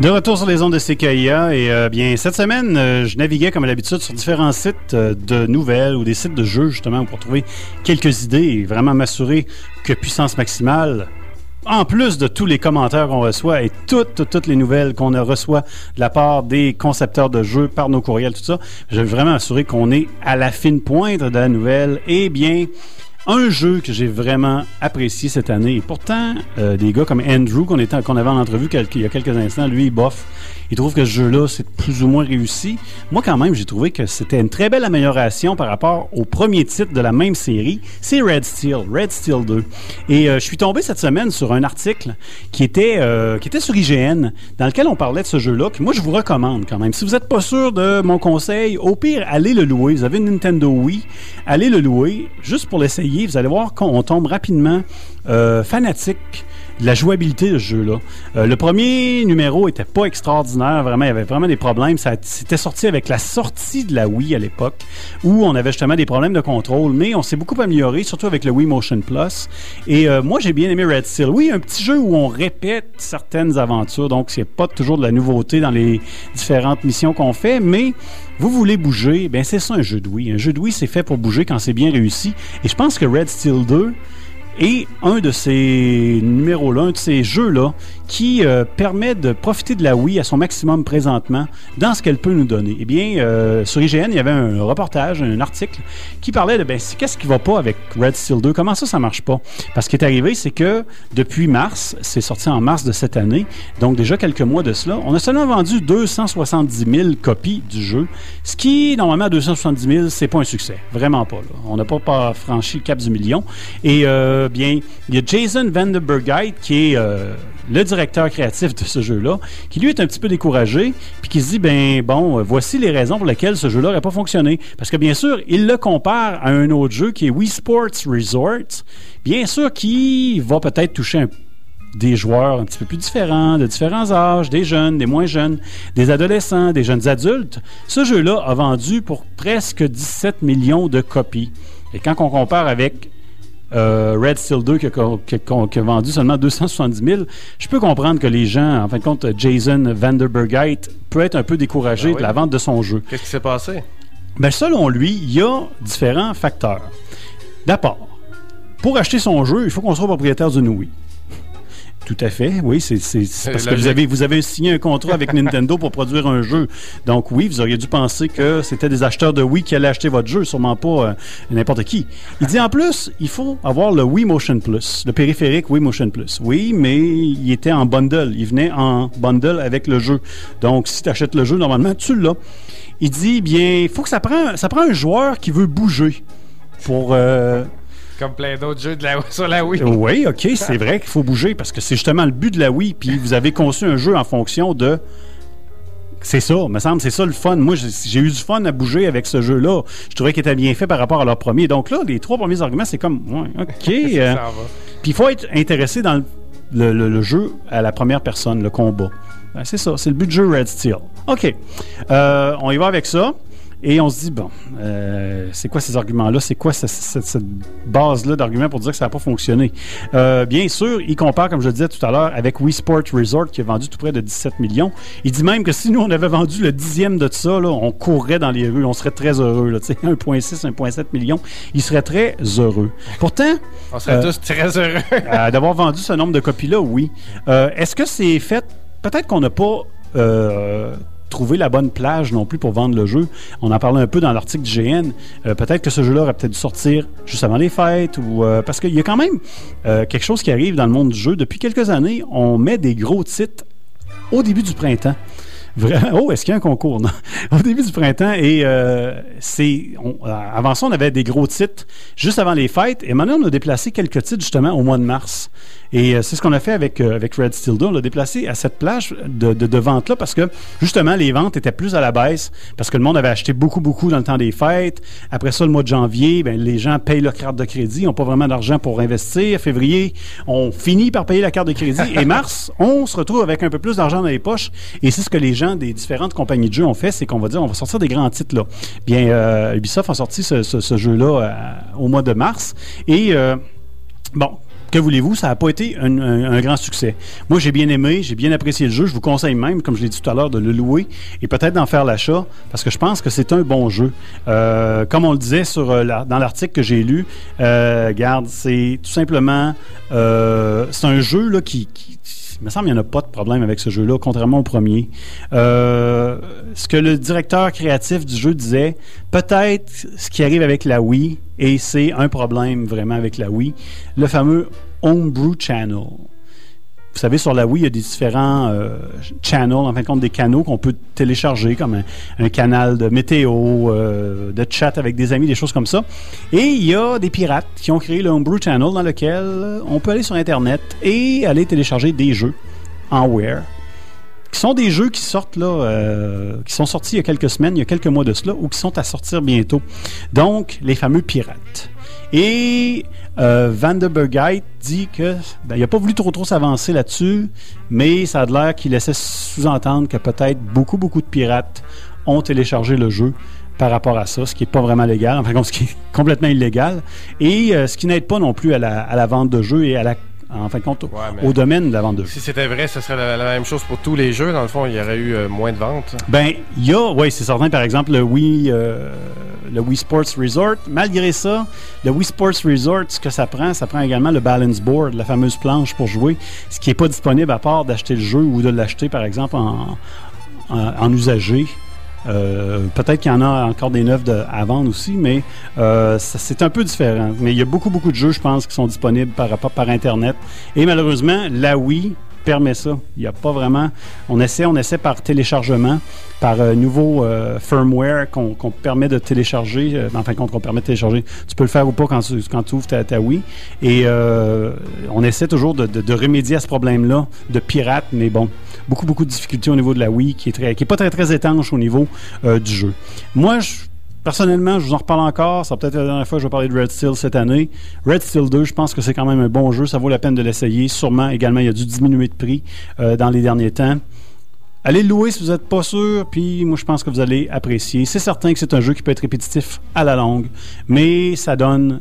De retour sur les ondes de CKIA et euh, bien cette semaine, euh, je naviguais comme à l'habitude sur différents sites euh, de nouvelles ou des sites de jeux justement pour trouver quelques idées et vraiment m'assurer que puissance maximale, en plus de tous les commentaires qu'on reçoit et toutes, toutes, les nouvelles qu'on reçoit de la part des concepteurs de jeux par nos courriels, tout ça, je veux vraiment assurer qu'on est à la fine pointe de la nouvelle. Et bien un jeu que j'ai vraiment apprécié cette année. Et pourtant, euh, des gars comme Andrew, qu'on avait en entrevue il y a quelques instants, lui, bof. Il trouve que ce jeu-là, c'est plus ou moins réussi. Moi, quand même, j'ai trouvé que c'était une très belle amélioration par rapport au premier titre de la même série. C'est Red Steel, Red Steel 2. Et euh, je suis tombé cette semaine sur un article qui était, euh, qui était sur IGN, dans lequel on parlait de ce jeu-là, que moi, je vous recommande quand même. Si vous n'êtes pas sûr de mon conseil, au pire, allez le louer. Vous avez une Nintendo Wii, allez le louer, juste pour l'essayer. Vous allez voir qu'on tombe rapidement euh, fanatique la jouabilité de ce jeu-là. Euh, le premier numéro était pas extraordinaire, vraiment, il y avait vraiment des problèmes. Ça c'était sorti avec la sortie de la Wii à l'époque, où on avait justement des problèmes de contrôle, mais on s'est beaucoup amélioré, surtout avec le Wii Motion Plus. Et euh, moi, j'ai bien aimé Red Steel. Oui, un petit jeu où on répète certaines aventures, donc c'est pas toujours de la nouveauté dans les différentes missions qu'on fait, mais vous voulez bouger, ben c'est ça un jeu de Wii. Un jeu de Wii, c'est fait pour bouger quand c'est bien réussi. Et je pense que Red Steel 2 est un de ces numéros-là, un de ces jeux-là, qui euh, permet de profiter de la Wii à son maximum présentement dans ce qu'elle peut nous donner. Eh bien, euh, sur IGN, il y avait un reportage, un article qui parlait de ben, qu'est-ce qui va pas avec Red Steel 2, comment ça, ça marche pas? Parce ce qui est arrivé, c'est que depuis mars, c'est sorti en mars de cette année, donc déjà quelques mois de cela, on a seulement vendu 270 000 copies du jeu, ce qui, normalement, à 270 000, c'est pas un succès. Vraiment pas. là. On n'a pas, pas franchi le cap du million. Et euh, bien, il y a Jason Vandenbergheit qui est euh, le directeur créatif de ce jeu-là, qui lui est un petit peu découragé, puis qui se dit, ben bon, euh, voici les raisons pour lesquelles ce jeu-là n'aurait pas fonctionné. Parce que bien sûr, il le compare à un autre jeu qui est Wii Sports Resort, bien sûr, qui va peut-être toucher des joueurs un petit peu plus différents, de différents âges, des jeunes, des moins jeunes, des adolescents, des jeunes adultes. Ce jeu-là a vendu pour presque 17 millions de copies. Et quand on compare avec euh, Red Steel 2 qui a, qui a- qui a vendu seulement 270 000, je peux comprendre que les gens, en fin de compte, Jason Vanderbergheit peut être un peu découragé Ah oui. de la vente de son jeu. Qu'est-ce qui s'est passé? Ben, selon lui, il y a différents facteurs. D'abord, pour acheter son jeu, il faut qu'on soit propriétaire d'une Wii. Tout à fait, oui, c'est c'est parce que vous avez, vous avez signé un contrat avec Nintendo pour produire un jeu. Donc oui, vous auriez dû penser que c'était des acheteurs de Wii qui allaient acheter votre jeu, sûrement pas euh, n'importe qui. Il dit en plus, il faut avoir le Wii Motion Plus, le périphérique Wii Motion Plus. Oui, mais il était en bundle, il venait en bundle avec le jeu. Donc si tu achètes le jeu, normalement, tu l'as. Il dit, bien, il faut que ça prend, ça prend un joueur qui veut bouger pour... euh, Comme plein d'autres jeux de la, sur la Wii. oui, OK, c'est vrai qu'il faut bouger parce que c'est justement le but de la Wii. Puis vous avez conçu un jeu en fonction de. C'est ça, me semble, c'est ça le fun. Moi, j'ai eu du fun à bouger avec ce jeu-là. Je trouvais qu'il était bien fait par rapport à leur premier. Donc là, les trois premiers arguments, c'est comme, ouais, OK. euh, puis il faut être intéressé dans le, le- le- le jeu à la première personne, le combat. Ben, c'est ça, c'est le but du jeu Red Steel. OK. Euh, on y va avec ça. Et on se dit, bon, euh, c'est quoi ces arguments-là? C'est quoi ce- ce- cette, base-là d'arguments pour dire que ça n'a pas fonctionné? Euh, bien sûr, il compare, comme je le disais tout à l'heure, avec Wii Sport Resort qui a vendu tout près de 17 millions. Il dit même que si nous, on avait vendu le dixième de ça, là, on courrait dans les rues, on serait très heureux. là, tu sais, 1,6, 1,7 millions, il serait très heureux. Pourtant... On serait euh, tous très heureux. D'avoir vendu ce nombre de copies-là, oui. Est-ce que c'est fait... Peut-être qu'on n'a pas trouvé la bonne plage non plus pour vendre le jeu. On en parlait un peu dans l'article du GN. Euh, peut-être que ce jeu-là aurait peut-être dû sortir juste avant les fêtes. ou euh, Parce qu'il y a quand même euh, quelque chose qui arrive dans le monde du jeu. Depuis quelques années, on met des gros titres au début du printemps. Vraiment. Oh, est-ce qu'il y a un concours? Non. Au début du printemps, et euh, c'est. euh, avant ça, on avait des gros titres juste avant les fêtes, et maintenant, on a déplacé quelques titres justement au mois de mars. Et euh, c'est ce qu'on a fait avec, euh, avec Red Steel 2. On l'a déplacé à cette plage de, de, de vente-là parce que justement, les ventes étaient plus à la baisse parce que le monde avait acheté beaucoup, beaucoup dans le temps des fêtes. Après ça, le mois de janvier, ben, les gens payent leur carte de crédit, n'ont pas vraiment d'argent pour investir. Février, on finit par payer la carte de crédit. Et mars, on se retrouve avec un peu plus d'argent dans les poches. Et c'est ce que les gens des différentes compagnies de jeux ont fait, c'est qu'on va dire, on va sortir des grands titres là. Bien, euh, Ubisoft a sorti ce, jeu-là euh, au mois de mars. Et euh, bon, que voulez-vous, ça n'a pas été un, grand succès. Moi, j'ai bien aimé, j'ai bien apprécié le jeu. Je vous conseille même, comme je l'ai dit tout à l'heure, de le louer et peut-être d'en faire l'achat parce que je pense que c'est un bon jeu. Comme on le disait dans l'article que j'ai lu, garde, c'est tout simplement, c'est un jeu là, qui- il me semble qu'il n'y en a pas de problème avec ce jeu-là, contrairement au premier. Euh, ce que le directeur créatif du jeu disait, peut-être ce qui arrive avec la Wii, et c'est un problème vraiment avec la Wii, le fameux Homebrew Channel. Vous savez, sur la Wii, il y a des différents euh, channels, en fin de compte, des canaux qu'on peut télécharger, comme un, canal de météo, euh, de chat avec des amis, des choses comme ça. Et il y a des pirates qui ont créé le Homebrew Channel dans lequel on peut aller sur Internet et aller télécharger des jeux en Wear qui sont des jeux qui sortent là, euh, qui sont sortis il y a quelques semaines, il y a quelques mois de cela, ou qui sont à sortir bientôt. Donc, les fameux pirates. Et euh, dit que ben, il n'a pas voulu trop trop s'avancer là-dessus, mais ça a l'air qu'il laissait sous-entendre que peut-être beaucoup beaucoup de pirates ont téléchargé le jeu par rapport à ça, ce qui n'est pas vraiment légal, enfin ce qui est complètement illégal, et euh, ce qui n'aide pas non plus à la, à la vente de jeux et à la en fin de compte, au domaine de la vente de jeux. Si c'était vrai, ce serait la, la même chose pour tous les jeux. Dans le fond, il y aurait eu euh, moins de ventes. Ben, il y a, oui, c'est certain, par exemple, le Wii, euh, le Wii Sports Resort. Malgré ça, le Wii Sports Resort, ce que ça prend, ça prend également le balance board, la fameuse planche pour jouer, ce qui n'est pas disponible à part d'acheter le jeu ou de l'acheter, par exemple, en, en, en usagé. Euh, Peut-être qu'il y en a encore des neufs à vendre aussi, mais euh, c'est un peu différent. Mais il y a beaucoup, beaucoup de jeux, je pense, qui sont disponibles par, rapport- par Internet. Et malheureusement, la Wii permet ça. Il n'y a pas vraiment... On essaie, on essaie par téléchargement, par euh, nouveau euh, firmware qu'on qu'on permet de télécharger. euh, en qu'on permet de télécharger. Tu peux le faire ou pas quand tu, ouvres ta, Wii. Et euh, on essaie toujours de- de remédier à ce problème-là de pirate, mais bon, beaucoup, beaucoup de difficultés au niveau de la Wii qui est, très, qui est pas très, très étanche au niveau euh, du jeu. Moi, je, personnellement, je vous en reparle encore. Ça peut-être être la dernière fois que je vais parler de Red Steel cette année. Red Steel 2, je pense que c'est quand même un bon jeu. Ça vaut la peine de l'essayer. Sûrement, également, il y a dû diminuer de prix euh, dans les derniers temps. Allez le louer si vous n'êtes pas sûr, puis moi je pense que vous allez apprécier. C'est certain que c'est un jeu qui peut être répétitif à la longue, mais ça donne.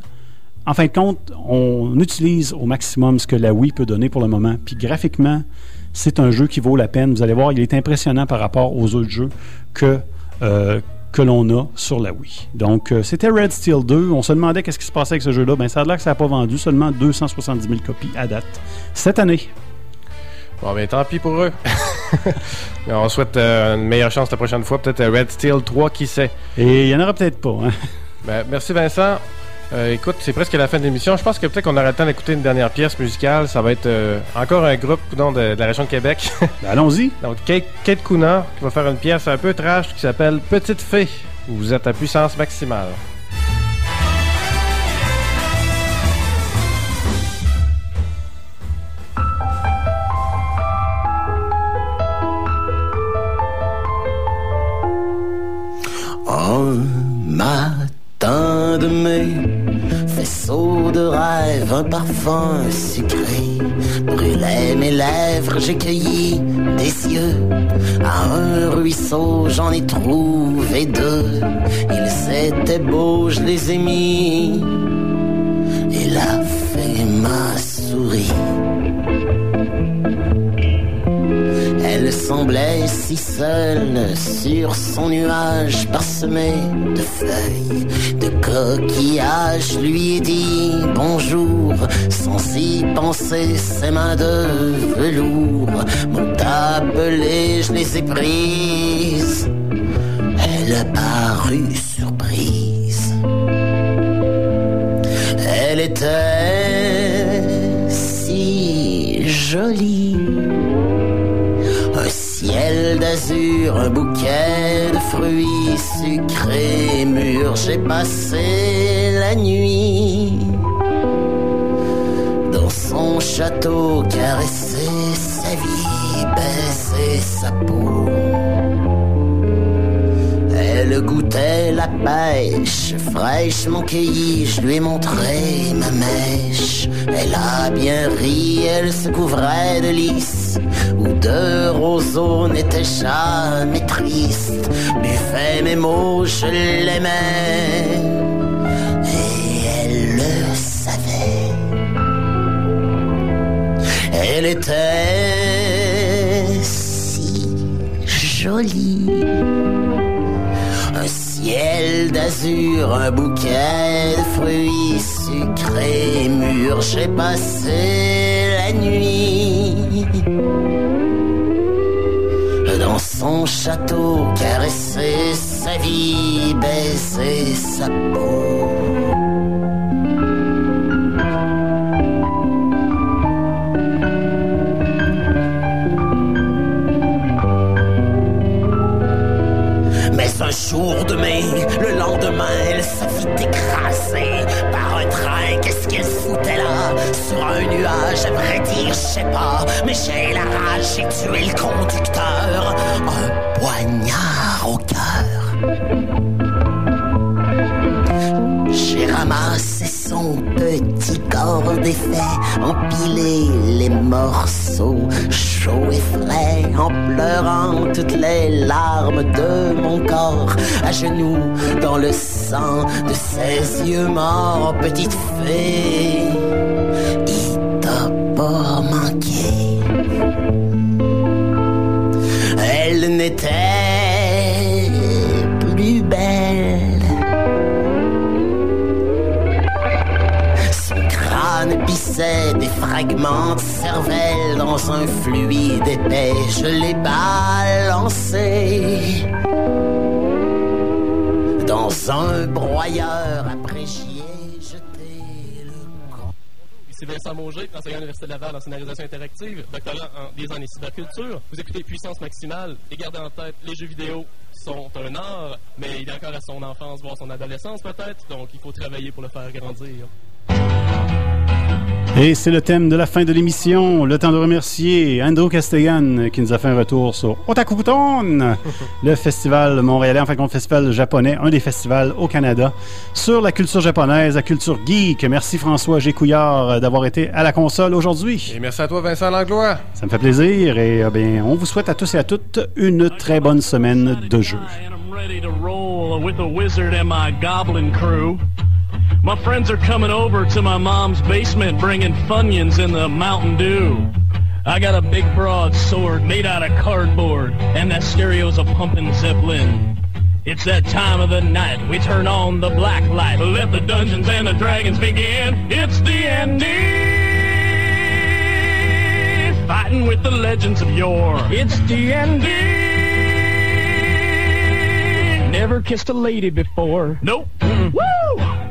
En fin de compte, on utilise au maximum ce que la Wii peut donner pour le moment. Puis graphiquement, c'est un jeu qui vaut la peine. Vous allez voir, il est impressionnant par rapport aux autres jeux que, euh, que l'on a sur la Wii. Donc, euh, c'était Red Steel 2. On se demandait qu'est-ce qui se passait avec ce jeu-là. Ben, ça a l'air que ça n'a pas vendu seulement 270 000 copies à date cette année. Bon, ben tant pis pour eux. Mais on souhaite euh, une meilleure chance la prochaine fois. Peut-être Red Steel 3, qui sait? Et il n'y en aura peut-être pas. hein. Ben, merci Vincent. Euh, écoute, c'est presque la fin de l'émission. Je pense que peut-être qu'on aura le temps d'écouter une dernière pièce musicale. Ça va être euh, encore un groupe de, de la région de Québec. Ben, Allons-y. Donc, Kate, Kate Kuna qui va faire une pièce un peu trash qui s'appelle Petite Fée, où vous êtes à puissance maximale. Un de mai, faisceau de rêve, un parfum sucré brûlait mes lèvres, j'ai cueilli des yeux. À un ruisseau, j'en ai trouvé deux. Ils étaient beaux, je les ai mis. Et la fée m'a souri. Semblait si seule sur son nuage parsemé de feuilles, de coquillages. Lui dit bonjour sans y penser. Ses mains de velours m'ont appelé, je les ai prises. Elle a paru surprise. Elle était si jolie. D'azur, un bouquet de fruits sucrés mûrs. J'ai passé la nuit dans son château, caresser sa vie, baiser sa peau. Elle goûtait la pêche, fraîchement cueillie, je lui ai montré ma mèche. Elle a bien ri, elle se couvrait de lys, ou de roseaux n'était jamais triste. Buffet mes mots, je l'aimais, et elle le savait. Elle était si jolie. D'azur, un bouquet de fruits sucrés mûrs. J'ai passé la nuit dans son château, caresser sa vie, baiser sa peau. Un nuage, à vrai dire, je sais pas. Mais j'ai la rage, j'ai tué le conducteur. Un poignard au cœur. J'ai ramassé son défait, empiler les morceaux chauds et frais, en pleurant toutes les larmes de mon corps, à genoux dans le sang de ses yeux morts, petite fée, il t'a pas manqué. Elle n'était plus belle. Son crâne pissait fragments de cervelle dans un fluide épais. Je l'ai balancé dans un broyeur après j'y ai jeté le Ici Vincent Mauger, enseignant à l'Université de Laval en scénarisation interactive, doctorant en design et cyberculture. Vous écoutez Puissance Maximale et gardez en tête, les jeux vidéo sont un art, mais il est encore à son enfance, voire son adolescence peut-être, donc il faut travailler pour le faire grandir. Et c'est le thème de la fin de l'émission. Le temps de remercier Andrew Castellan qui nous a fait un retour sur Otakuton, le festival montréalais, enfin le festival japonais, un des festivals au Canada, sur la culture japonaise, la culture geek. Merci François Gécouillard d'avoir été à la console aujourd'hui. Et merci à toi Vincent Langlois. Ça me fait plaisir et eh bien, on vous souhaite à tous et à toutes une très bonne semaine de jeu. The my friends are coming over to my mom's basement bringing Funyuns in the Mountain Dew. I got a big broadsword made out of cardboard, and that stereo's a pumping Zeppelin. It's that time of the night, we turn on the black light, let the dungeons and the dragons begin. It's D&D! Fighting with the legends of yore. It's D&D! Never kissed a lady before. Nope. Woo!